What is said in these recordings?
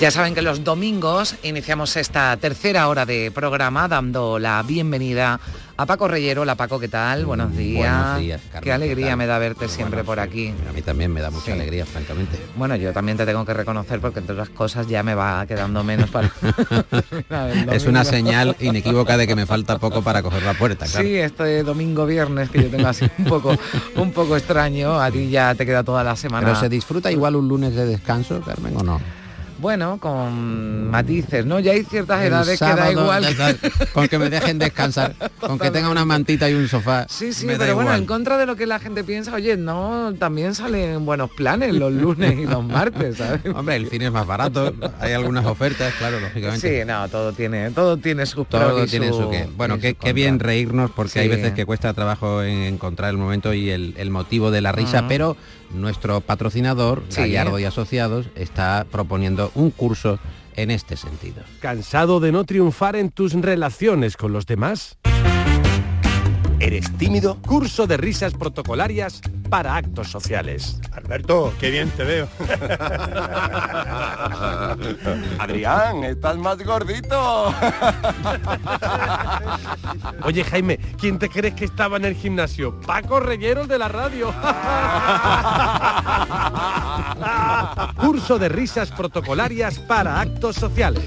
Ya saben que los domingos iniciamos esta tercera hora de programa dando la bienvenida a Paco Reyero. Hola Paco, ¿qué tal? Buenos días. Buenos días, Carmen, Qué alegría me da verte Bueno, siempre por sí, aquí. A mí también me da mucha Sí. alegría, francamente. Bueno, yo también te tengo que reconocer porque entre otras cosas ya me va quedando menos para... Es una señal inequívoca de que me falta poco para coger la puerta, claro. Sí, este domingo viernes que yo tengo así un poco un poco extraño, a ti ya te queda toda la semana. Pero se disfruta igual un lunes de descanso, Carmen, o no? Bueno, con matices, ¿no? Ya hay ciertas El edades que da igual. con que me dejen descansar, con que tenga una mantita y un sofá. Sí, sí, pero bueno, en contra de lo que la gente piensa, oye, no, también salen buenos planes los lunes y los martes, ¿sabes? Hombre, el cine es más barato, hay algunas ofertas, claro, lógicamente. Sí, no, todo tiene, todo tiene sus Todo tiene su- su qué. Bueno, qué, bien reírnos porque hay veces que cuesta trabajo en encontrar el momento y el, el motivo de la risa, pero nuestro patrocinador, Sí. Gallardo y Asociados, está proponiendo un curso en este sentido. ¿Cansado de no triunfar en tus relaciones con los demás? ¿Eres tímido? Curso de risas protocolarias para actos sociales. Alberto, qué bien te veo. Adrián, estás más gordito. Oye Jaime, ¿quién te crees que estaba en el gimnasio? Paco Reyero el de la radio. Curso de risas protocolarias para actos sociales.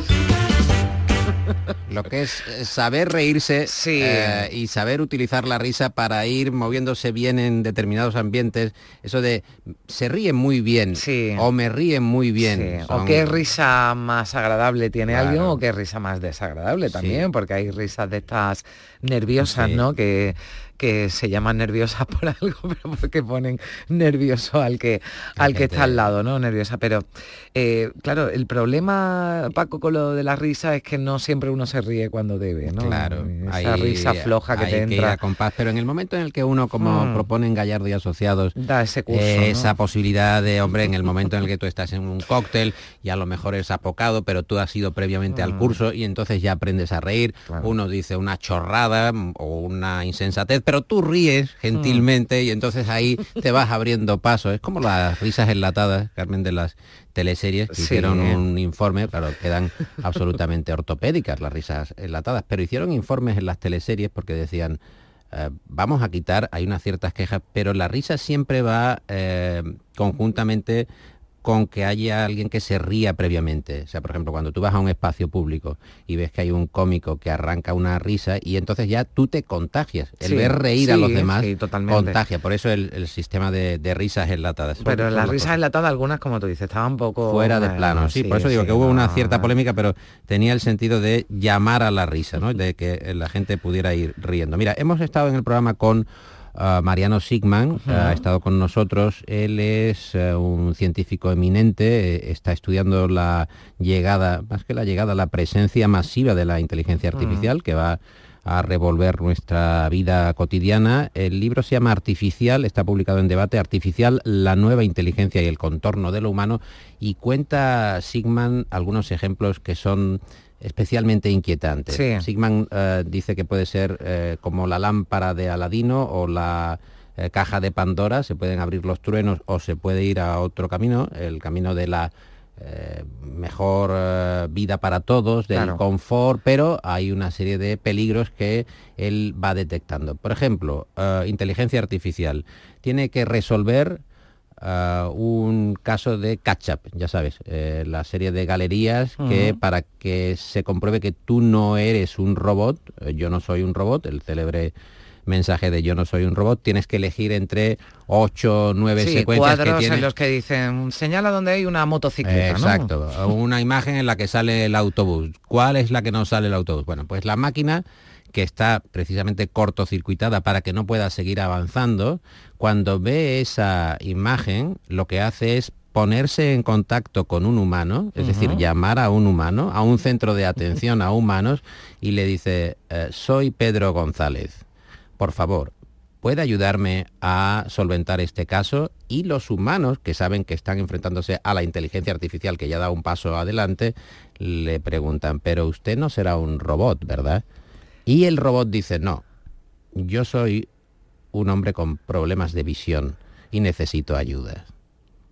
Lo que es eh, saber reírse Sí. eh, y saber utilizar la risa para ir moviéndose bien en determinados ambientes, eso de se ríen muy bien Sí. o me ríen muy bien. Sí, son- O qué risa más agradable tiene Claro. alguien o qué risa más desagradable también, porque hay risas de estas nerviosas. ¿no? Que, que se llaman nerviosas por algo, pero porque ponen nervioso al que, al que está al lado, ¿no? Nerviosa. Pero eh, claro, el problema, Paco, con lo de la risa es que no siempre uno se ríe cuando debe, ¿no? Claro, Esa hay- risa floja que hay te ir entra. a compás, pero en el momento en el que uno, como Mm. proponen Gallardo y Asociados, Da ese curso. eh, ¿no? esa posibilidad de, hombre, en el momento en el que tú estás en un cóctel y a lo mejor es apocado, pero tú has ido previamente al Mm. curso y entonces ya aprendes a reír. Claro. Uno dice una chorrada o una insensatez, pero tú ríes gentilmente y entonces ahí te vas abriendo paso. Es como las risas enlatadas, Carmen, de las teleseries que Sí. hicieron un informe, claro, quedan absolutamente ortopédicas las risas enlatadas, pero hicieron informes en las teleseries porque decían, eh, vamos a quitar, hay unas ciertas quejas, pero la risa siempre va eh, conjuntamente con que haya alguien que se ría previamente. O sea, por ejemplo, cuando tú vas a un espacio público y ves que hay un cómico que arranca una risa y entonces ya tú te contagias. El Sí, ver reír a los demás sí, contagia. Por eso el, el sistema de, de risas enlatadas. Pero las risas cosas enlatadas, algunas, como tú dices, estaban un poco... fuera de eh, plano. Sí, por eso digo que hubo una cierta polémica, pero tenía el sentido de llamar a la risa, ¿no? De que la gente pudiera ir riendo. Mira, hemos estado en el programa con Mariano Sigman, ha estado con nosotros. Él es eh, un científico eminente, eh, está estudiando la llegada, más que la llegada, la presencia masiva de la inteligencia artificial que va a revolver nuestra vida cotidiana. El libro se llama Artificial, está publicado en debate Artificial, la nueva inteligencia y el contorno de lo humano y cuenta Sigman algunos ejemplos que son especialmente inquietantes. Sí. Sigman eh, dice que puede ser eh, como la lámpara de Aladino o la eh, caja de Pandora, se pueden abrir los truenos o se puede ir a otro camino, el camino de la eh, mejor eh, vida para todos, del Claro. confort, pero hay una serie de peligros que él va detectando. Por ejemplo, eh, inteligencia artificial tiene que resolver eh, un caso de catch-up, ya sabes, eh, la serie de galerías que para que se compruebe que tú no eres un robot, eh, yo no soy un robot, el célebre mensaje de yo no soy un robot, tienes que elegir entre ocho, nueve Sí, secuencias que cuadros en los que dicen, señala donde hay una motocicleta, ¿no? Exacto, una imagen en la que sale el autobús. ¿Cuál es la que no sale el autobús? Bueno, pues la máquina que está precisamente cortocircuitada para que no pueda seguir avanzando, cuando ve esa imagen, lo que hace es ponerse en contacto con un humano, es decir, llamar a un humano, a un centro de atención a humanos, y le dice, eh, soy Pedro González, por favor, ¿puede ayudarme a solventar este caso? Y los humanos, que saben que están enfrentándose a la inteligencia artificial, que ya da un paso adelante, le preguntan, pero usted no será un robot, ¿verdad? Y el robot dice, no, yo soy un hombre con problemas de visión y necesito ayuda.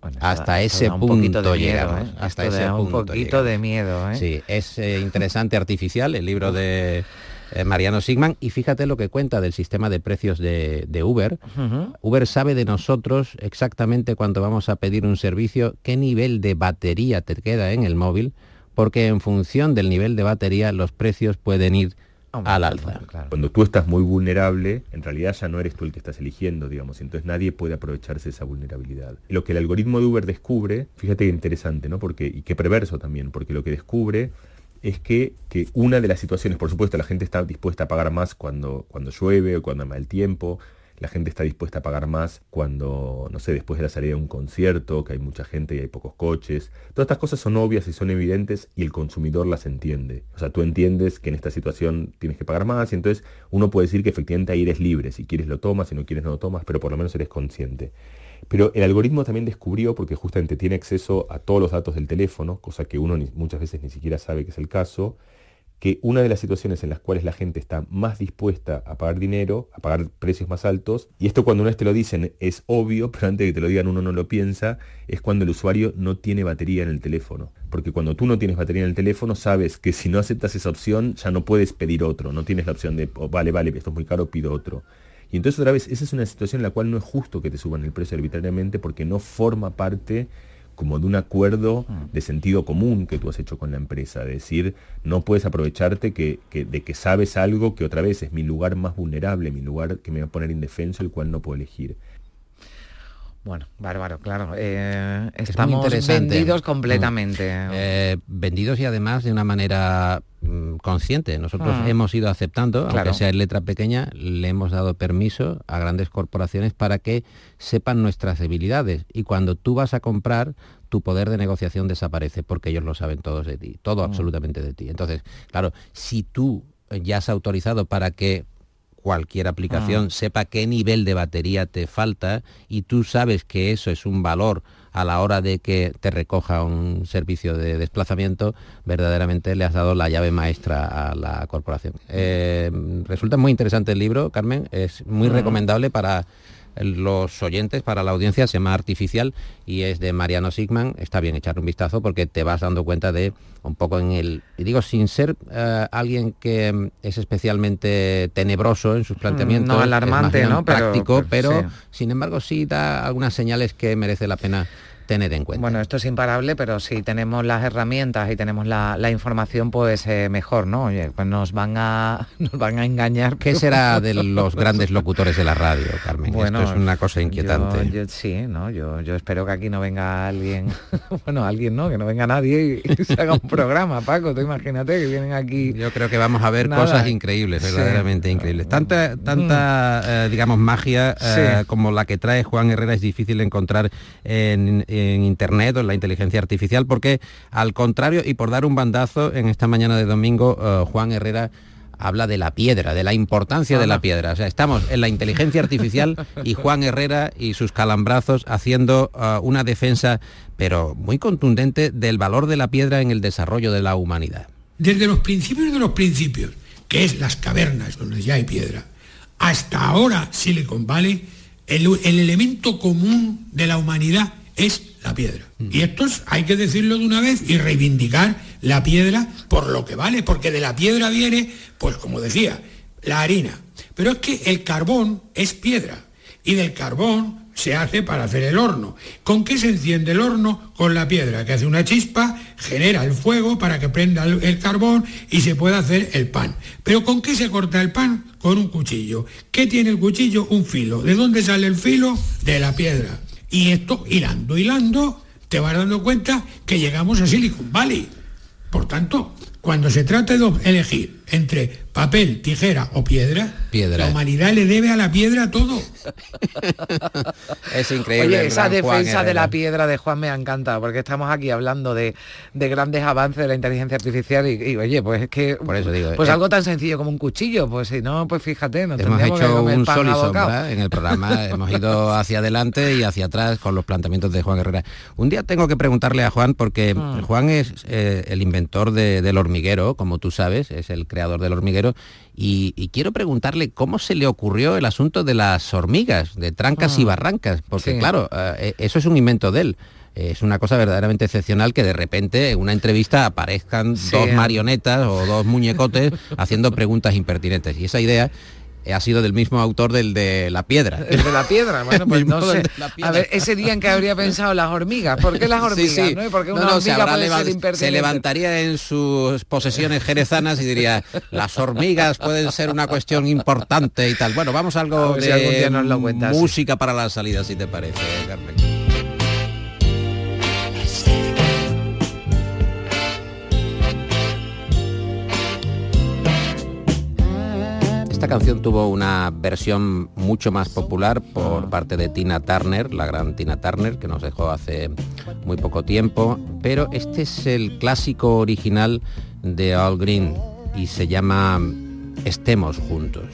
Bueno, hasta ese punto de miedo, llegamos. ¿eh? Hasta ese un punto poquito de llegamos. miedo, ¿eh? Sí, es eh, interesante artificial el libro de eh, Mariano Sigman y fíjate lo que cuenta del sistema de precios de, de Uber. Uber sabe de nosotros exactamente cuando vamos a pedir un servicio, qué nivel de batería te queda en el móvil, porque en función del nivel de batería los precios pueden ir al alza. Claro. Cuando tú estás muy vulnerable, en realidad ya no eres tú el que estás eligiendo, digamos, entonces nadie puede aprovecharse de esa vulnerabilidad. Lo que el algoritmo de Uber descubre, fíjate que interesante, ¿no? Porque, y qué perverso también, porque lo que descubre es que, que una de las situaciones, por supuesto, la gente está dispuesta a pagar más cuando, cuando llueve o cuando hay mal tiempo, la gente está dispuesta a pagar más cuando, no sé, después de la salida de un concierto, que hay mucha gente y hay pocos coches. Todas estas cosas son obvias y son evidentes y el consumidor las entiende. O sea, tú entiendes que en esta situación tienes que pagar más y entonces uno puede decir que efectivamente ahí eres libre. Si quieres lo tomas, si no quieres no lo tomas, pero por lo menos eres consciente. Pero el algoritmo también descubrió, porque justamente tiene acceso a todos los datos del teléfono, cosa que uno muchas veces ni siquiera sabe que es el caso, que una de las situaciones en las cuales la gente está más dispuesta a pagar dinero, a pagar precios más altos, y esto cuando una te lo dicen es obvio, pero antes de que te lo digan uno no lo piensa, es cuando el usuario no tiene batería en el teléfono. Porque cuando tú no tienes batería en el teléfono, sabes que si no aceptas esa opción, ya no puedes pedir otro, no tienes la opción de, oh, vale, vale, esto es muy caro, pido otro. Y entonces otra vez, esa es una situación en la cual no es justo que te suban el precio arbitrariamente porque no forma parte como de un acuerdo de sentido común que tú has hecho con la empresa. De decir, no puedes aprovecharte que, que- de que sabes algo que otra vez es mi lugar más vulnerable, mi lugar que me va a poner indefenso, el cual no puedo elegir. Bueno, bárbaro, claro. eh, estamos vendidos completamente. Eh, vendidos y además de una manera mm, consciente. Nosotros Mm. hemos ido aceptando, Claro. aunque sea en letra pequeña, le hemos dado permiso a grandes corporaciones para que sepan nuestras debilidades. Y cuando tú vas a comprar, tu poder de negociación desaparece porque ellos lo saben todos de ti, todo absolutamente de ti. Entonces, claro, si tú ya has autorizado para que cualquier aplicación sepa qué nivel de batería te falta y tú sabes que eso es un valor a la hora de que te recoja un servicio de desplazamiento, verdaderamente le has dado la llave maestra a la corporación. Eh, resulta muy interesante el libro, Carmen, es muy recomendable para los oyentes, para la audiencia, se llama Artificial y es de Mariano Sigman. Está bien echarle un vistazo porque te vas dando cuenta de un poco en el... Y digo, sin ser eh, alguien que mm, es especialmente tenebroso en sus planteamientos, no alarmante, ¿no? Pero- práctico, pero- pero, sí. sin embargo sí da algunas señales que merece la pena tener en cuenta. Bueno, esto es imparable, pero si tenemos las herramientas y tenemos la, la información, pues eh, mejor, ¿no? Oye, pues nos van a nos van a engañar. ¿Qué será de los grandes locutores de la radio, Carmen? Bueno, Esto es una cosa inquietante. yo- sí, ¿no? Yo, yo espero que aquí no venga alguien, bueno, alguien no, que no venga nadie y, y se haga un programa, Paco, tú imagínate que vienen aquí. Yo creo que vamos a ver Nada. cosas increíbles, Sí. verdaderamente increíbles. Tanta, tanta eh, digamos, magia eh, Sí. como la que trae Juan Herrera es difícil de encontrar en, en Internet o en la inteligencia artificial, porque al contrario, y por dar un bandazo, en esta mañana de domingo, eh, Juan Herrera habla de la piedra, de la importancia de la piedra. O sea, estamos en la inteligencia artificial y Juan Herrera y sus calambrazos haciendo eh, una defensa, pero muy contundente, del valor de la piedra en el desarrollo de la humanidad. desde los principios de los principios, que es las cavernas donde ya hay piedra, hasta ahora Silicon Valley, el, el elemento común de la humanidad es la piedra. Y esto es- hay que decirlo de una vez y reivindicar la piedra por lo que vale, porque de la piedra viene, pues como decía, la harina. Pero es que el carbón es piedra y del carbón se hace para hacer el horno. ¿Con qué se enciende el horno? Con la piedra, que hace una chispa, genera el fuego para que prenda el carbón y se pueda hacer el pan. ¿Pero con qué se corta el pan? Con un cuchillo. ¿Qué tiene el cuchillo? Un filo. ¿De dónde sale el filo? De la piedra. Y esto, hilando, hilando, te vas dando cuenta que llegamos a Silicon Valley. Por tanto, cuando se trate de elegir entre papel, tijera o piedra, Piedra. la humanidad le debe a la piedra todo. Es increíble. Oye, esa Juan defensa de la piedra de Juan me ha encantado, porque estamos aquí hablando de, de grandes avances de la inteligencia artificial y, y, oye, pues es que Por eso digo, pues eh, algo tan sencillo como un cuchillo, pues si no, pues fíjate, nos Hemos que hecho comer un pan sol y sombra en el programa, hemos ido hacia adelante y hacia atrás con los planteamientos de Juan Herrera. Un día tengo que preguntarle a Juan, porque Mm. Juan es eh, el inventor de- del hormiguero, como tú sabes, es el creador del hormiguero, y, y quiero preguntarle cómo se le ocurrió el asunto de las hormigas, de trancas y Ah, barrancas, porque sí. claro, eh, eso es un invento de él. Es una cosa verdaderamente excepcional que de repente en una entrevista aparezcan Sí. dos marionetas o dos muñecotes haciendo preguntas impertinentes. Y esa idea eh, ha sido del mismo autor del de la piedra. El de la piedra, bueno, pues no sé. A ver, ese día en que habría pensado las hormigas, ¿por qué las hormigas? Sí, sí. ¿no? ¿Y por qué No, no, se, hormiga levantaría en sus posesiones jerezanas y diría, las hormigas pueden ser una cuestión importante y tal. Bueno, vamos a A algo si de sí. música para la salida, si te parece, Carmen. Esta canción tuvo una versión mucho más popular por parte de Tina Turner, la gran Tina Turner, que nos dejó hace muy poco tiempo, pero este es el clásico original de Al Green y se llama Estemos juntos.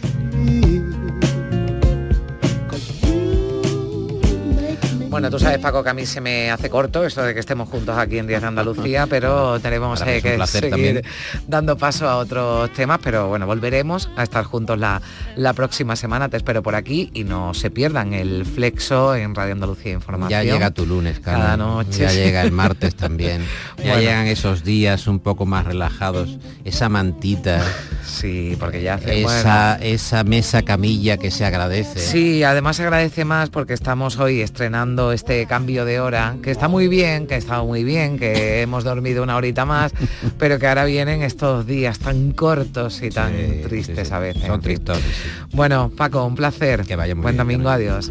Bueno, tú sabes, Paco, que a mí se me hace corto eso de que estemos juntos aquí en Días de Andalucía, pero tenemos eh, que seguir también. dando paso a otros temas, pero bueno, volveremos a estar juntos la, la próxima semana. Te espero por aquí y no se pierdan el flexo en Radio Andalucía Información. Ya llega tu lunes, Carmen. Cada noche. Ya llega el martes también. Ya Bueno. llegan esos días un poco más relajados, esa mantita, Sí, porque ya hace... bueno. esa, esa mesa camilla que se agradece. Sí, además se agradece más porque estamos hoy estrenando este cambio de hora, que está muy bien, que ha estado muy bien, que hemos dormido una horita más, pero que ahora vienen estos días tan cortos y tan Sí, tristes sí, sí. a veces. Son sí. Bueno, Paco, un placer. Que vaya muy Buen bien, domingo, Carmen. adiós.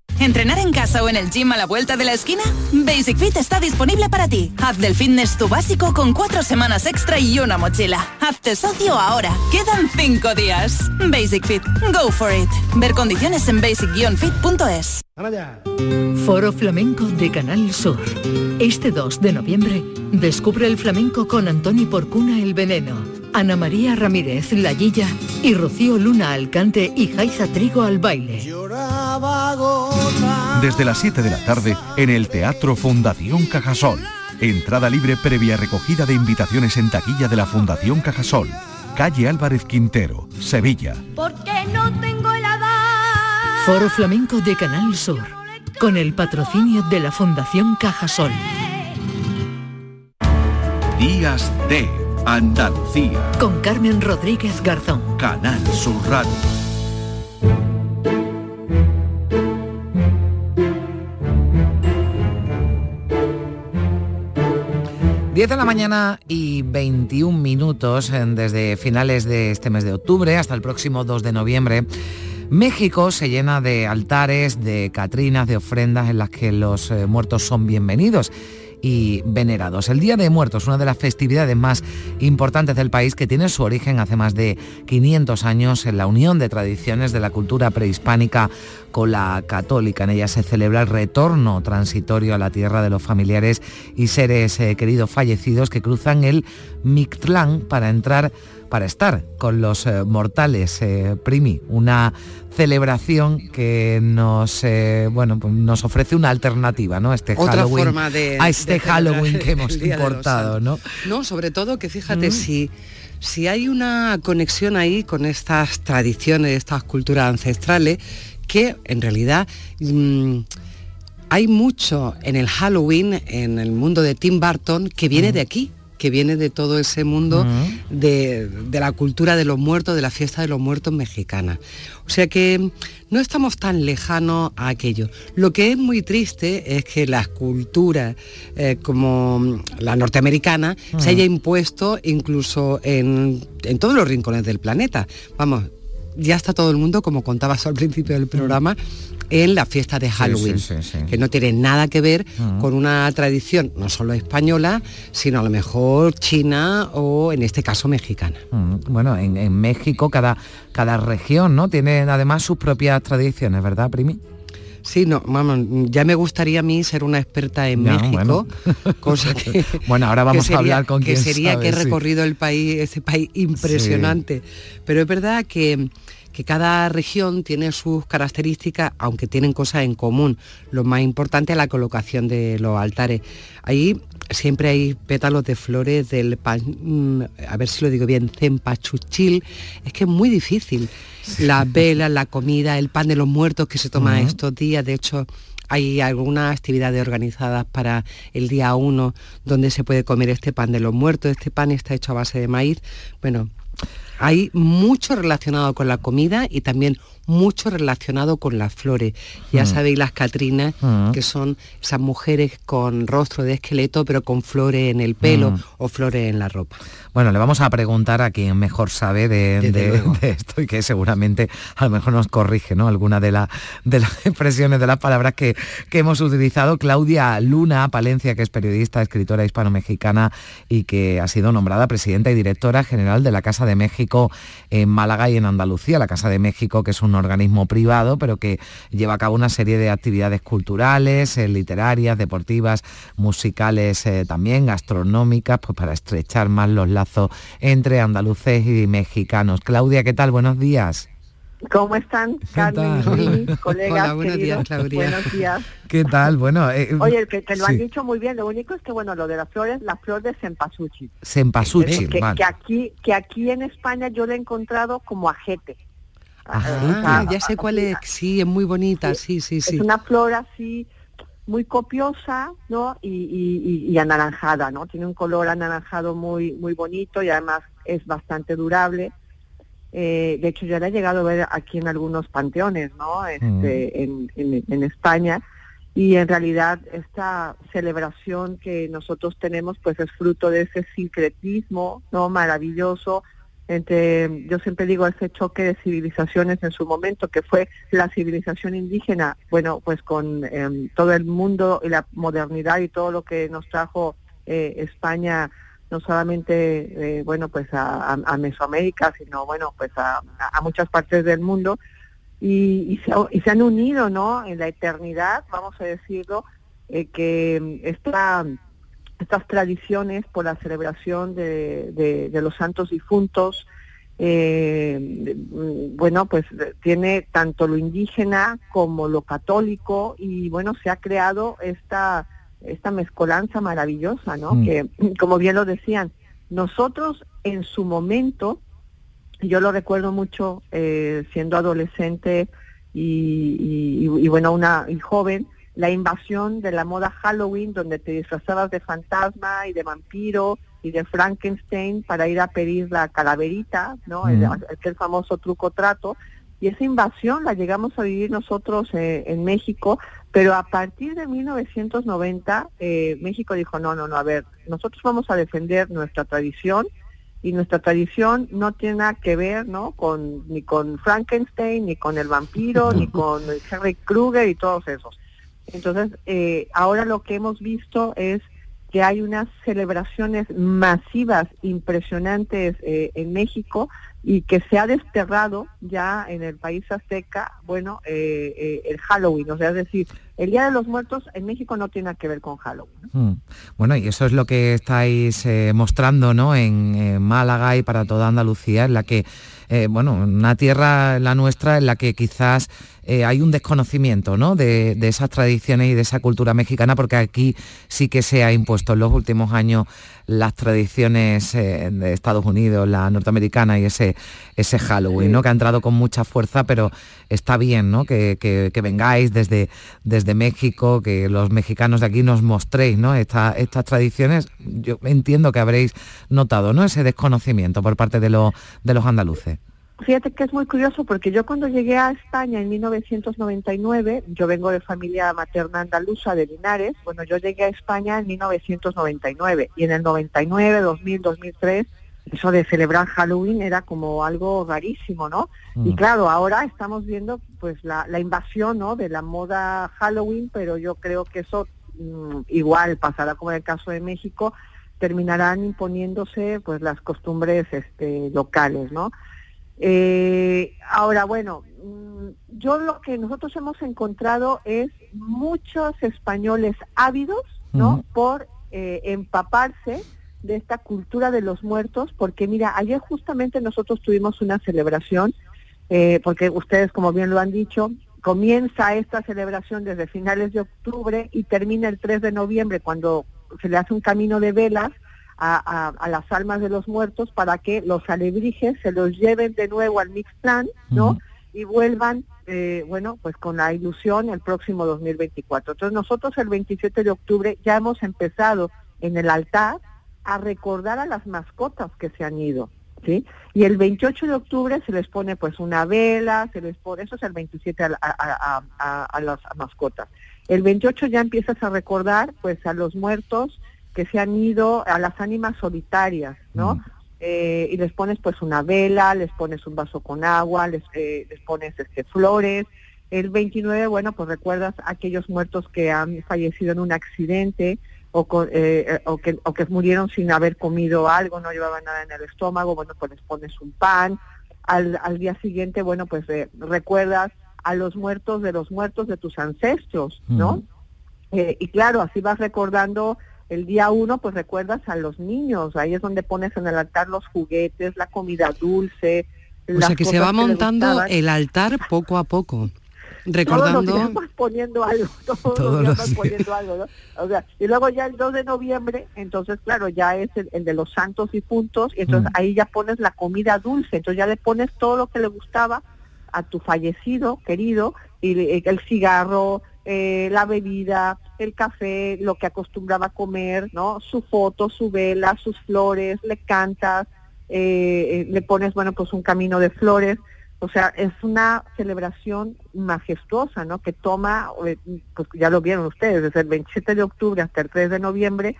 ¿Entrenar en casa o en el gym a la vuelta de la esquina? Basic Fit está disponible para ti. Haz del fitness tu básico con cuatro semanas extra y una mochila. Hazte socio ahora. Quedan cinco días. Basic Fit. Go for it. Ver condiciones en basic-fit.es. Foro Flamenco de Canal Sur. Este 2 de noviembre, descubre el flamenco con Antoni Porcuna El Veneno, Ana María Ramírez La Guilla y Rocío Luna al cante y Jaiza Trigo al baile. Desde las 7 de la tarde en el Teatro Fundación Cajasol. Entrada libre previa recogida de invitaciones en taquilla de la Fundación Cajasol. Calle Álvarez Quintero, Sevilla. Porque no tengo el Foro Flamenco de Canal Sur. Con el patrocinio de la Fundación Cajasol. Días de Andalucía. Con Carmen Rodríguez Garzón. Canal Sur Radio. 10 de la mañana y 21 minutos eh, desde finales de este mes de octubre hasta el próximo 2 de noviembre. México se llena de altares, de catrinas, de ofrendas en las que los eh, muertos son bienvenidos y venerados. El Día de Muertos, una de las festividades más importantes del país que tiene su origen hace más de 500 años en la unión de tradiciones de la cultura prehispánica con la católica. En ella se celebra el retorno transitorio a la tierra de los familiares y seres eh, queridos fallecidos que cruzan el Mictlán para entrar para estar con los eh, mortales, eh, Primi, una celebración que nos eh, bueno pues nos ofrece una alternativa, ¿no? Este Otra Halloween, forma de- a este de Halloween que hemos importado, ¿no? No, sobre todo que fíjate, Mm. si, si hay una conexión ahí con estas tradiciones, estas culturas ancestrales, que en realidad mm, hay mucho en el Halloween, en el mundo de Tim Burton, que viene de aquí que viene de todo ese mundo de, de la cultura de los muertos, de la fiesta de los muertos mexicana. O sea que no estamos tan lejanos a aquello. Lo que es muy triste es que las culturas eh, como la norteamericana se haya impuesto incluso en, en todos los rincones del planeta. Vamos, ya está todo el mundo, como contabas al principio del programa, en la fiesta de Halloween, sí, sí, sí. que no tiene nada que ver con una tradición no solo española, sino a lo mejor china o en este caso mexicana. Bueno, en, en México cada, cada región, ¿no? Tiene además sus propias tradiciones, ¿verdad, Primi? Sí, no, vamos, ya me gustaría a mí ser una experta en Ya, México, cosa que Bueno, ahora vamos a sería- hablar con que sería sabe, que he sí. recorrido el país, ese país impresionante. Pero es verdad que que cada región tiene sus características, aunque tienen cosas en común. Lo más importante es la colocación de los altares. Ahí siempre hay pétalos de flores del pan, mm, a ver si lo digo bien, cempachuchil. Es que es muy difícil. Las velas, la comida, el pan de los muertos que se toma estos días. De hecho, hay algunas actividades organizadas para el día 1 donde se puede comer este pan de los muertos. Este pan está hecho a base de maíz. Bueno, hay mucho relacionado con la comida y también mucho relacionado con las flores. Ya Mm. sabéis las catrinas, Mm. que son esas mujeres con rostro de esqueleto, pero con flores en el pelo Mm. o flores en la ropa. Bueno, le vamos a preguntar a quien mejor sabe de, esto y que seguramente a lo mejor nos corrige ¿no? alguna de, la- de las expresiones, de las palabras que, que hemos utilizado. Claudia Luna Palencia, que es periodista, escritora hispano-mexicana y que ha sido nombrada presidenta y directora general de la Casa de de En Málaga y en Andalucía. La Casa de México, que es un organismo privado, pero que lleva a cabo una serie de actividades culturales, eh, literarias, deportivas, musicales eh, también, gastronómicas, pues para estrechar más los lazos entre andaluces y mexicanos. Claudia, ¿qué tal? Buenos días. ¿Cómo están, Carmen, Luis, colegas Hola, buenos días, queridos? Claudia. Buenos días. ¿Qué tal? Bueno, eh, Oye, que te lo han sí. dicho muy bien, lo único es que, bueno, lo de las flores, la flor de cempasúchil. Cempasúchil, que, vale. que aquí, que aquí en España yo lo he encontrado como ajete. Ah, ya sé cuál es, sí, es muy bonita, sí, sí, sí. Es una flor así muy copiosa, ¿no? Y- y- y anaranjada, ¿no? Tiene un color anaranjado muy, muy bonito y además es bastante durable. Eh, de hecho, yo la he llegado a ver aquí en algunos panteones, ¿no? Este, en, en- en España. Y en realidad esta celebración que nosotros tenemos, pues es fruto de ese sincretismo, ¿no? Maravilloso entre, yo siempre digo, ese choque de civilizaciones en su momento, que fue la civilización indígena, bueno, pues con em, todo el mundo y la modernidad y todo lo que nos trajo eh, España, no solamente, eh, bueno, pues a, a- Mesoamérica, sino, bueno, pues a, a- muchas partes del mundo, y, y se, y se han unido, ¿no? En la eternidad, vamos a decirlo, eh, que esta estas tradiciones por la celebración de, de- los santos difuntos, eh, bueno, pues tiene tanto lo indígena como lo católico y bueno, se ha creado esta, esta mezcolanza maravillosa, ¿no? Mm. Que, como bien lo decían, nosotros en su momento, yo lo recuerdo mucho eh, siendo adolescente y, y- y, bueno, una y joven, la invasión de la moda Halloween, donde te disfrazabas de fantasma y de vampiro y de Frankenstein para ir a pedir la calaverita, ¿no? El- Mm. aquel famoso truco trato. Y esa invasión la llegamos a vivir nosotros eh, en México, pero a partir de 1990 eh, México dijo, no, no, no, a ver, nosotros vamos a defender nuestra tradición y nuestra tradición no tiene nada que ver, ¿no? Con ni con Frankenstein, ni con el vampiro, ni con Henry Kruger y todos esos. Entonces, eh, ahora lo que hemos visto es que hay unas celebraciones masivas, impresionantes eh, en México y que se ha desterrado ya en el país azteca, bueno, eh, eh, el Halloween, o sea, es decir, el Día de los Muertos en México no tiene nada que ver con Halloween. Mm. Bueno, y eso es lo que estáis mostrando ¿no? en, Málaga y para toda Andalucía, en la que, bueno, una tierra, la nuestra, en la que quizás eh, hay un desconocimiento ¿no? de, de esas tradiciones y de esa cultura mexicana, porque aquí sí que se ha impuesto en los últimos años las tradiciones eh, de Estados Unidos, la norteamericana y ese, ese Halloween, ¿no? que ha entrado con mucha fuerza, pero está bien ¿no? que, que- que vengáis desde, desde México, que los mexicanos de aquí nos mostréis ¿no? Esta- estas tradiciones. Yo entiendo que habréis notado ¿no? ese desconocimiento por parte de, los de los andaluces. Fíjate que es muy curioso porque yo cuando llegué a España en 1999, yo vengo de familia materna andaluza de Linares, bueno, yo llegué a España en 1999 y en el 99, 2000, 2003, eso de celebrar Halloween era como algo rarísimo, ¿no? Y claro, ahora estamos viendo pues la, la invasión, ¿no? De la moda Halloween, pero yo creo que eso mm, igual pasará como en el caso de México, terminarán imponiéndose pues las costumbres este, locales, ¿no? Eh, ahora, bueno, mm, yo lo que nosotros hemos encontrado es muchos españoles ávidos, ¿no? Por eh, empaparse de esta cultura de los muertos, porque mira, ayer justamente nosotros tuvimos una celebración, eh, porque ustedes, como bien lo han dicho, comienza esta celebración desde finales de octubre y termina el 3 de noviembre, cuando se le hace un camino de velas a, a- a las almas de los muertos para que los alebrijes se los lleven de nuevo al Mixplan, ¿no? Y vuelvan, eh, bueno, pues con la ilusión el próximo 2024. Entonces nosotros el 27 de octubre ya hemos empezado en el altar a recordar a las mascotas que se han ido, ¿sí? Y el 28 de octubre se les pone pues una vela, se les pone, eso es el 27 a, la- a- a- a- a las mascotas. El 28 ya empiezas a recordar pues a los muertos que se han ido, a las ánimas solitarias, ¿no? Eh, y les pones pues una vela, les pones un vaso con agua, les, eh, les pones este, flores. El 29, bueno, pues recuerdas a aquellos muertos que han fallecido en un accidente o, con, eh, o, que, o que murieron sin haber comido algo, no llevaban nada en el estómago, bueno, pues les pones un pan. Al, al día siguiente, bueno, pues eh, recuerdas a los muertos de los muertos de tus ancestros, ¿no? Eh, y claro, así vas recordando el día uno, pues recuerdas a los niños, ahí es donde pones en el altar los juguetes, la comida dulce. O sea que se va montando el altar poco a poco recordando todos los poniendo algo todos, los días poniendo algo ¿no? o sea, y luego ya el 2 de noviembre entonces claro ya es el, de los santos y puntos y entonces ahí ya pones la comida dulce entonces ya le pones todo lo que le gustaba a tu fallecido querido y el cigarro eh, la bebida, el café, lo que acostumbraba a comer, ¿no? Su foto, su vela, sus flores, le cantas, eh, eh, le pones, bueno, pues un camino de flores. O sea, es una celebración majestuosa, ¿no? Que toma, pues ya lo vieron ustedes, desde el 27 de octubre hasta el 3 de noviembre,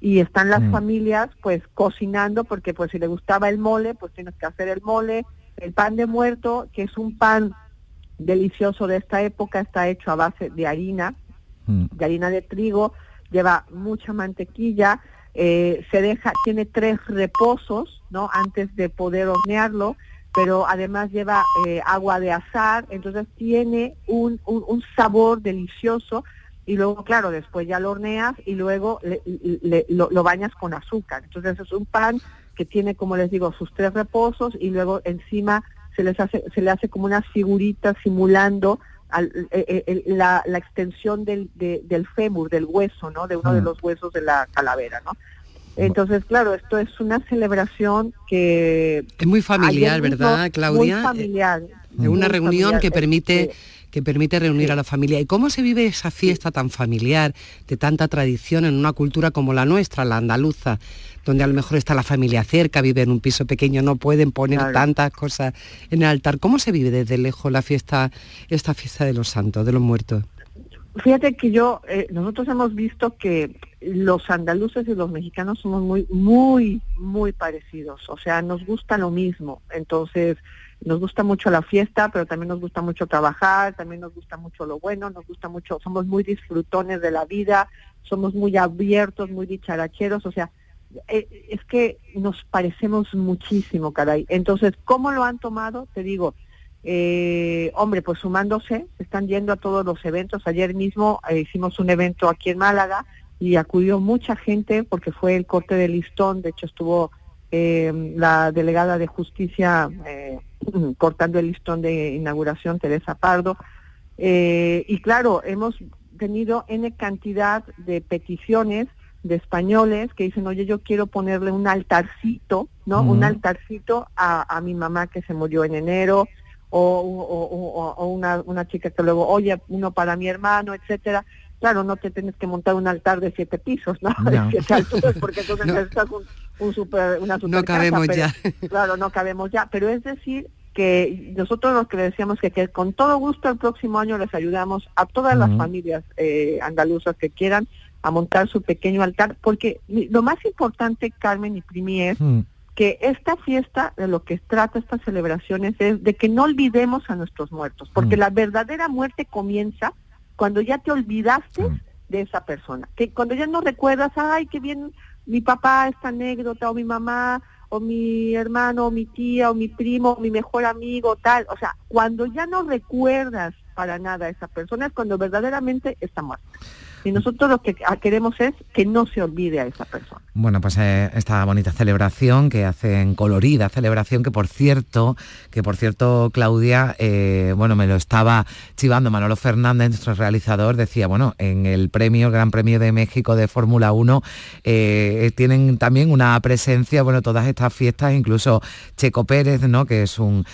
y están las mm. familias pues cocinando, porque pues si le gustaba el mole, pues tienes que hacer el mole, el pan de muerto, que es un pan delicioso de esta época, está hecho a base de harina, mm. de harina de trigo, lleva mucha mantequilla, eh, se deja, tiene tres reposos, ¿no? Antes de poder hornearlo, pero además lleva eh, agua de azar, entonces tiene un, un, sabor delicioso y luego, claro, después ya lo horneas y luego lo, lo, bañas con azúcar. Entonces es un pan que tiene, como les digo, sus tres reposos y luego encima se les hace, se le hace como una figurita simulando al, eh, eh, la, la, extensión del, del fémur, del hueso, ¿no? De uno de los huesos de la calavera, ¿no? Entonces, claro, esto es una celebración que... Es muy familiar, ¿verdad, Claudia? Muy familiar. Es una reunión que permite que permite reunir a la familia. ¿Y cómo se vive esa fiesta tan familiar, de tanta tradición en una cultura como la nuestra, la andaluza, donde a lo mejor está la familia cerca, vive en un piso pequeño, no pueden poner tantas cosas en el altar? ¿Cómo se vive desde lejos la fiesta, esta fiesta de los santos, de los muertos? Fíjate que yo, eh, nosotros hemos visto que los andaluces y los mexicanos somos muy, muy, muy parecidos. O sea, nos gusta lo mismo. Entonces, nos gusta mucho la fiesta, pero también nos gusta mucho trabajar, también nos gusta mucho lo bueno, nos gusta mucho, somos muy disfrutones de la vida, somos muy abiertos, muy dicharacheros, o sea, es que nos parecemos muchísimo, caray. Entonces, ¿cómo lo han tomado? Te digo, eh, hombre, pues sumándose, están yendo a todos los eventos. Ayer mismo eh, hicimos un evento aquí en Málaga y acudió mucha gente porque fue el corte de listón, de hecho estuvo la delegada de justicia cortando el listón de inauguración, Teresa Pardo. Eh, y claro, hemos tenido N cantidad de peticiones de españoles que dicen, oye, yo quiero ponerle un altarcito, ¿no? Un altarcito a, a, mi mamá que se murió en enero, o, o, una, una, chica que luego, oye, uno para mi hermano, etcétera. Claro, no te tienes que montar un altar de siete pisos, ¿no? De siete alturas, porque entonces necesitas un, un super, una super No cabemos ya. Claro, no cabemos ya. Pero es decir, que nosotros lo que decíamos que, que con todo gusto el próximo año les ayudamos a todas las familias eh, andaluzas que quieran a montar su pequeño altar, porque lo más importante, Carmen y Primi, es que esta fiesta, de lo que trata estas celebraciones, es de que no olvidemos a nuestros muertos, porque la verdadera muerte comienza cuando ya te olvidaste de esa persona, que cuando ya no recuerdas, ay, qué bien mi papá, esta anécdota, o mi mamá, o mi hermano, o mi tía, o mi primo, o mi mejor amigo, tal. O sea, cuando ya no recuerdas para nada a esa persona es cuando verdaderamente está muerta. Y nosotros lo que queremos es que no se olvide a esa persona. Bueno, pues eh, esta bonita celebración que hacen colorida celebración que por cierto, que por cierto Claudia, eh, bueno, me lo estaba chivando Manolo Fernández, nuestro realizador, decía, bueno, en el premio, el Gran Premio de México de Fórmula 1, eh, tienen también una presencia, bueno, todas estas fiestas, incluso Checo Pérez, ¿no? Que es un,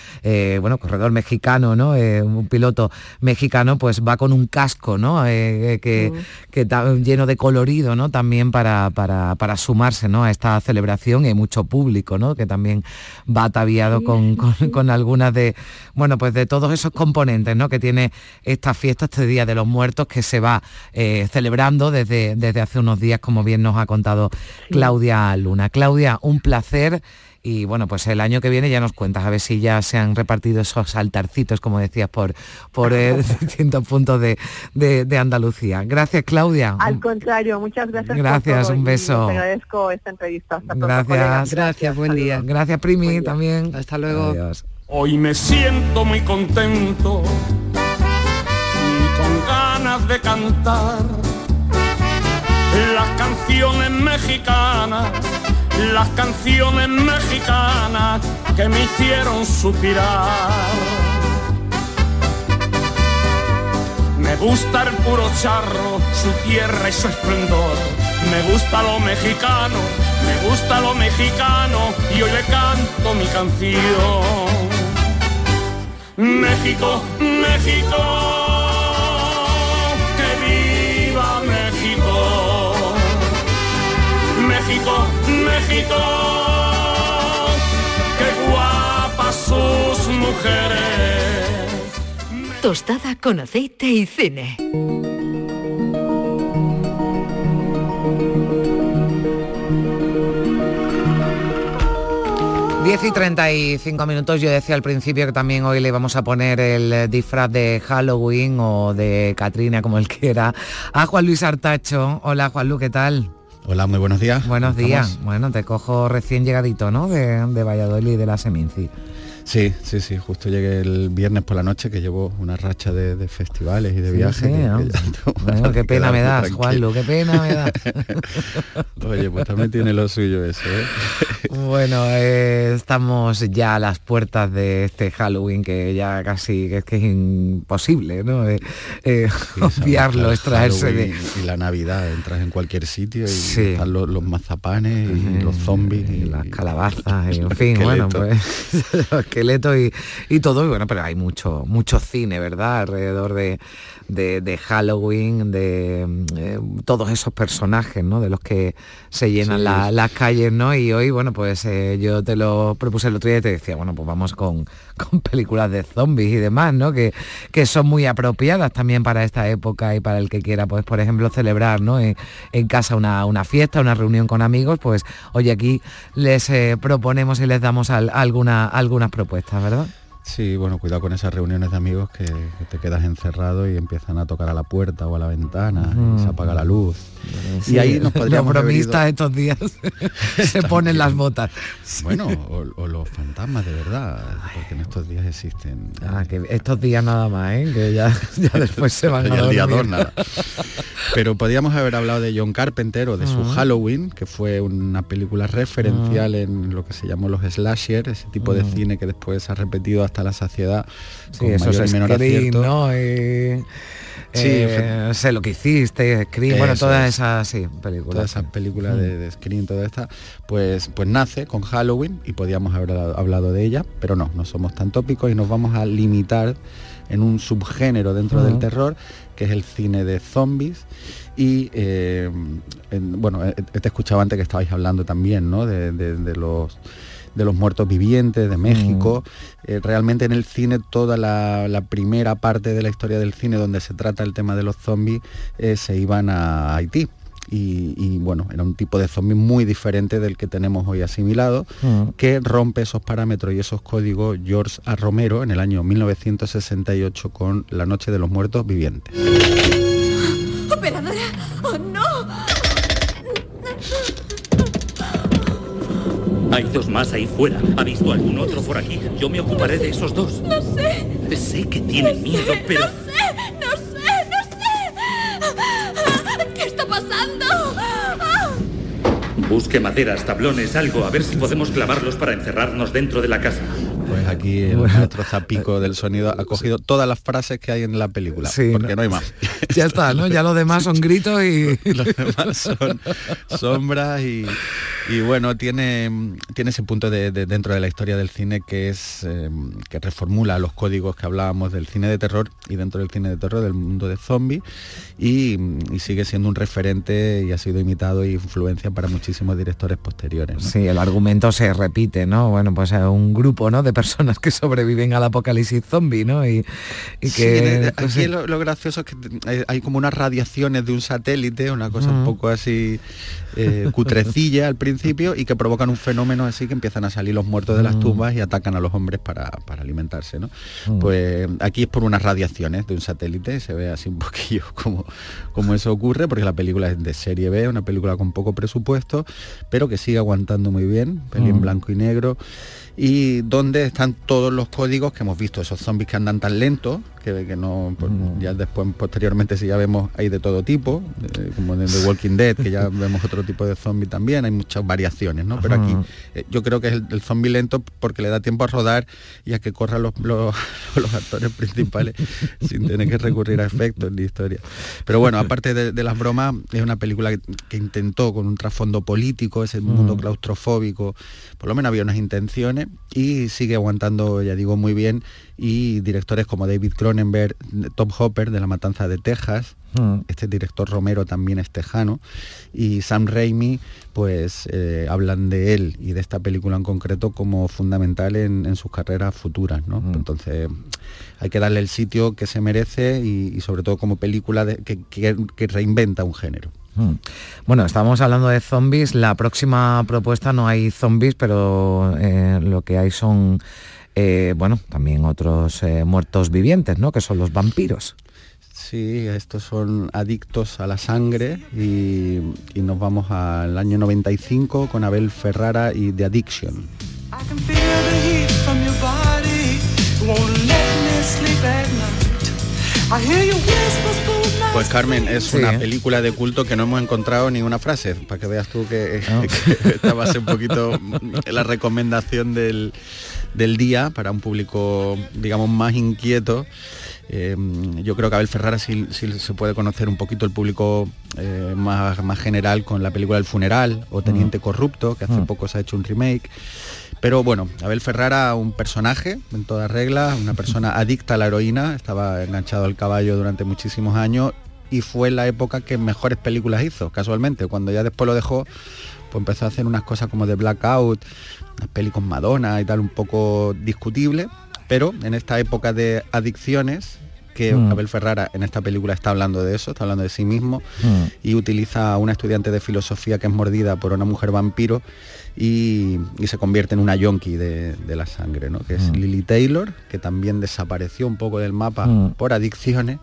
bueno, corredor mexicano, ¿no? un piloto mexicano, pues va con un casco, ¿no? que, mm que está lleno de colorido, ¿no? También para, para, sumarse ¿no? a esta celebración y mucho público, ¿no? Que también va ataviado con, con, algunas de, bueno, pues de todos esos componentes, ¿no? Que tiene esta fiesta, este Día de los Muertos, que se va eh, celebrando desde, desde hace unos días, como bien nos ha contado Claudia Luna. Claudia, un placer y bueno, pues el año que viene ya nos cuentas a ver si ya se han repartido esos altarcitos, como decías, por, por eh, distintos puntos de, de- de Andalucía. Gracias, Claudia. Al contrario, muchas gracias. por Gracias, todo un beso. Te agradezco esta entrevista. Hasta Gracias. Gracias, buen día. Gracias, Primi, también. Hasta luego. Adiós. Hoy me siento muy contento y con ganas de cantar las canciones mexicanas, las canciones mexicanas que me hicieron suspirar. Me gusta el puro charro, su tierra y su esplendor. Me gusta lo mexicano, me gusta lo mexicano y hoy le canto mi canción. México, México, que viva México. México, qué guapas sus mujeres. Tostada con aceite y cine. Diez y 35 minutos, yo decía al principio que también hoy le vamos a poner el disfraz de Halloween o de Catrina, como él quiera, a Juan Luis Artacho. Hola Juan Luis, ¿qué tal? Hola, muy buenos días. Buenos ¿Cómo días. Bueno, te cojo recién llegadito, ¿no? De, de Valladolid, de la Seminci. Sí, sí, sí, justo llegué el viernes por la noche que llevo una racha de, de festivales y de Sí, viajes. Bueno, qué pena me das, tranquilo. Juanlu, qué pena me das. Oye, pues también tiene lo suyo eso, ¿eh? Bueno, eh, estamos ya a las puertas de este Halloween que ya casi que es que es imposible, ¿no? Eh, eh, Sí, obviarlo, extraerse de... Y la Navidad, entras en cualquier sitio y están los, los mazapanes y los zombies y las calabazas y en fin, bueno, pues y, y todo, y bueno, pero hay mucho, mucho cine, ¿verdad? Alrededor de, de- de Halloween, de eh, todos esos personajes, ¿no? De los que se llenan Sí. la- las calles, ¿no? Y hoy, bueno, pues eh, yo te lo propuse el otro día y te decía, bueno, pues vamos con, con películas de zombies y demás, ¿no? Que, que son muy apropiadas también para esta época y para el que quiera, pues, por ejemplo, celebrar, ¿no? En, en casa una, una fiesta, una reunión con amigos, pues hoy aquí les eh, proponemos y les damos al- alguna, algunas propuestas, ¿verdad? Sí, bueno, cuidado con esas reuniones de amigos que, que te quedas encerrado y empiezan a tocar a la puerta o a la ventana y se apaga la luz. Sí, y ahí nos los bromistas estos días se ponen las botas. Bueno, o, o los fantasmas de verdad, porque en estos días existen. Ah, que estos días nada más, ¿eh? que ya, ya después se van a Y el día dormir. dos, nada. Pero podríamos haber hablado de John Carpenter o de su. Halloween, que fue una película referencial en lo que se llamó los slasher, ese tipo de cine que después se ha repetido hasta la saciedad Sí, con esos mayor y menor acierto. ¿no? Sí, eh, sé lo que hiciste, Scream, bueno, todas es. esas sí, películas. todas esas películas de, Mm. de Scream, toda esta, pues, pues nace con Halloween y podíamos haber hablado- de ella, pero no, no somos tan tópicos y nos vamos a limitar en un subgénero dentro del terror, que es el cine de zombies. Y eh, en- bueno, te escuchaba antes que estabais hablando también, ¿no? De, de- de los de los muertos vivientes de México. Eh, realmente en el cine toda la, la primera parte de la historia del cine donde se trata el tema de los zombies eh, se iban a Haití. Y, y, bueno, era un tipo de zombie muy diferente del que tenemos hoy asimilado, Mm. que rompe esos parámetros y esos códigos George A. Romero en el año 1968 con La Noche de los Muertos Vivientes. Hay dos más ahí fuera. ¿Ha visto algún otro por aquí? Yo me ocuparé de esos dos. No sé. Sé que tienen miedo, pero... No sé, no sé, no sé. ¿Qué está pasando? Busque maderas, tablones, algo, a ver si podemos clavarlos para encerrarnos dentro de la casa. Pues aquí el maestro Zapico del sonido ha cogido todas las frases que hay en la película, Sí, porque no hay más. Ya está, ¿no? Ya lo demás son gritos y... Los demás son sombras y, y bueno, tiene, tiene ese punto de, de- dentro de la historia del cine que es eh, que reformula los códigos que hablábamos del cine de terror y dentro del cine de terror del mundo de zombies y, y sigue siendo un referente y ha sido imitado e influencia para muchísimos directores posteriores. ¿no? Sí, el argumento se repite, ¿no? Bueno, pues eh, un grupo, ¿no? De personas que sobreviven al apocalipsis zombie, ¿no? Y, que... de- pues, aquí sí. lo, lo gracioso es que eh, hay como unas radiaciones de un satélite, una cosa un poco así eh, cutrecilla al principio y que provocan un fenómeno así que empiezan a salir los muertos de las tumbas y atacan a los hombres para, para alimentarse, ¿no? Pues aquí es por unas radiaciones de un satélite, se ve así un poquillo como, como eso ocurre, porque la película es de serie B, una película con poco presupuesto, pero que sigue aguantando muy bien, peli en blanco y negro. Y donde están todos los códigos que hemos visto, esos zombies que andan tan lentos, que, que no, pues, ya después, posteriormente, si ya vemos, hay de todo tipo, eh, como en The Walking Dead, que ya vemos otro tipo de zombie también, hay muchas variaciones, ¿no? Pero aquí eh, yo creo que es el, el zombie lento porque le da tiempo a rodar y a que corran los, los, los actores principales sin tener que recurrir a efectos ni historia. Pero bueno, aparte de, de las bromas, es una película que, que intentó con un trasfondo político, ese mundo Mm. claustrofóbico, por lo menos había unas intenciones y sigue aguantando, ya digo, muy bien. Y directores como David Cronenberg, Tom Hopper de La Matanza de Texas, Mm. este director Romero también es tejano, y Sam Raimi, pues eh, hablan de él y de esta película en concreto como fundamental en, en sus carreras futuras. ¿no? Entonces hay que darle el sitio que se merece y, y sobre todo como película de- que- que- que reinventa un género. Mm. Bueno, estábamos hablando de zombies. La próxima propuesta no hay zombies, pero eh, lo que hay son, eh, bueno, también otros eh, muertos vivientes, ¿no? Que son los vampiros. Sí, estos son adictos a la sangre y, y nos vamos al año 95 con Abel Ferrara y The Addiction. I can feel the heat from your body. Won't let me sleep at night. I hear your whispers through my Pues Carmen, es Sí. una película de culto que no hemos encontrado ni una frase, para que veas tú que, que esta va a ser un poquito la recomendación del, del día para un público, digamos, más inquieto. Eh, yo creo que Abel Ferrara sí, sí se puede conocer un poquito el público eh, más, más general con la película El Funeral o Teniente Corrupto, que hace poco se ha hecho un remake. Pero bueno, Abel Ferrara, un personaje en toda regla, una persona adicta a la heroína, estaba enganchado al caballo durante muchísimos años y fue la época que mejores películas hizo, casualmente. Cuando ya después lo dejó, pues empezó a hacer unas cosas como de Blackout, unas peli con Madonna y tal, un poco discutible. Pero en esta época de adicciones, que Mm. Abel Ferrara en esta película está hablando de eso, está hablando de sí mismo, y utiliza a una estudiante de filosofía que es mordida por una mujer vampiro y, y se convierte en una yonki de, de la sangre, ¿no? que es Mm. Lily Taylor, que también desapareció un poco del mapa Mm. por adicciones,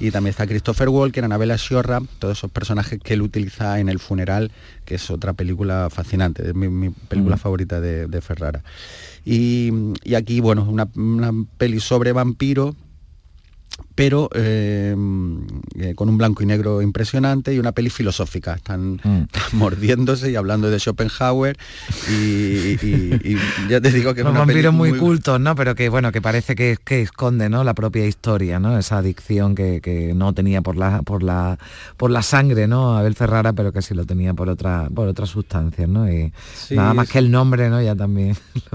y también está Christopher Walken, Anabella Sciorra, todos esos personajes que él utiliza en El Funeral, que es otra película fascinante, es mi, mi película Mm. favorita de, de Ferrara. Y, y aquí, bueno, una, una peli sobre vampiro, pero eh, eh, con un blanco y negro impresionante y una peli filosófica. Están, están mordiéndose y hablando de Schopenhauer y, y- y ya te digo que es Los vampiros muy, cultos, ¿no? Pero que bueno, que parece que, que esconde, ¿no? La propia historia, ¿no? Esa adicción que, que no tenía por la, por la, por la sangre, ¿no? Abel Ferrara, pero que sí lo tenía por otra, por otras sustancias, ¿no? Y Sí, nada más sí. que el nombre, ¿no? Ya también.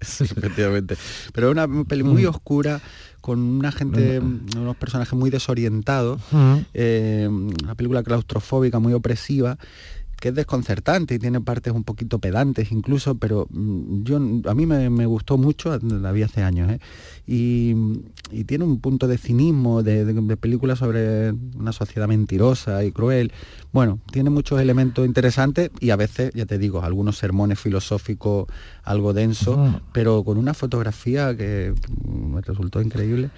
Sí, efectivamente. Pero una peli muy Mm. oscura, con una gente, unos personajes muy desorientados, Mm. eh, una película claustrofóbica muy opresiva que es desconcertante y tiene partes un poquito pedantes incluso, pero mm, yo a mí me, me gustó mucho, la vi hace años, ¿eh? y, y tiene un punto de cinismo, de, de- de película sobre una sociedad mentirosa y cruel. Bueno, tiene muchos elementos interesantes y a veces, ya te digo, algunos sermones filosóficos algo densos, Ujú. pero con una fotografía que mm, me resultó increíble